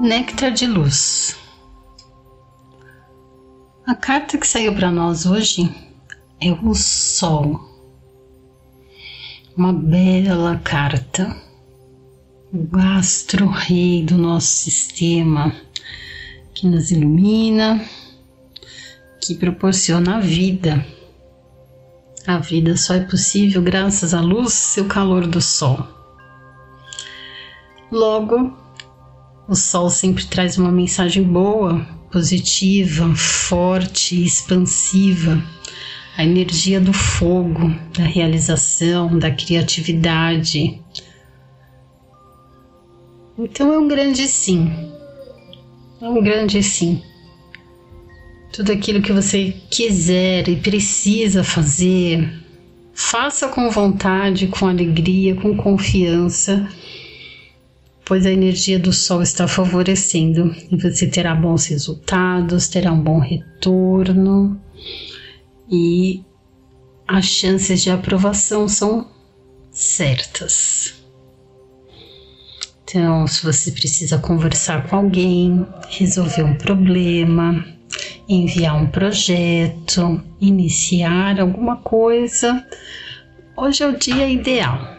Néctar de Luz. A carta que saiu para nós hoje é o Sol. Uma bela carta. O astro-rei do nosso sistema, que nos ilumina, que proporciona a vida. A vida só é possível graças à luz e ao calor do Sol. Logo, o sol sempre traz uma mensagem boa, positiva, forte, expansiva. A energia do fogo, da realização, da criatividade. Então é um grande sim. É um grande sim. Tudo aquilo que você quiser e precisa fazer, faça com vontade, com alegria, com confiança pois a energia do Sol está favorecendo. E você terá bons resultados, terá um bom retorno. E as chances de aprovação são certas. Então, se você precisa conversar com alguém, resolver um problema, enviar um projeto, iniciar alguma coisa, hoje é o dia ideal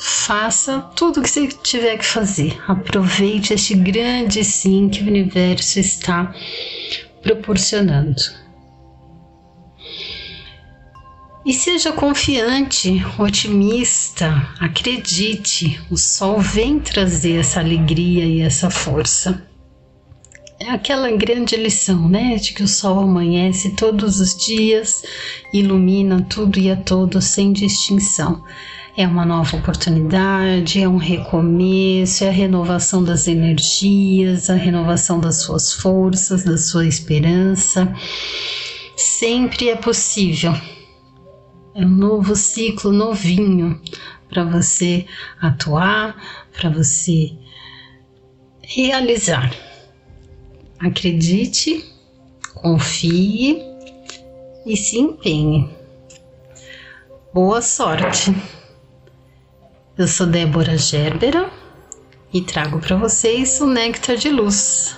faça tudo o que você tiver que fazer. Aproveite este grande sim que o universo está proporcionando. E seja confiante, otimista, acredite, o sol vem trazer essa alegria e essa força. É aquela grande lição, né? De que o sol amanhece todos os dias, ilumina tudo e a todos sem distinção. É uma nova oportunidade, é um recomeço, é a renovação das energias, a renovação das suas forças, da sua esperança. Sempre é possível. É um novo ciclo novinho para você atuar, para você realizar. Acredite, confie e se empenhe. Boa sorte! Eu sou Débora Gerbera e trago para vocês o Néctar de Luz,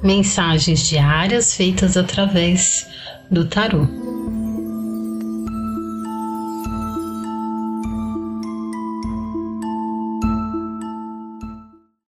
mensagens diárias feitas através do tarô.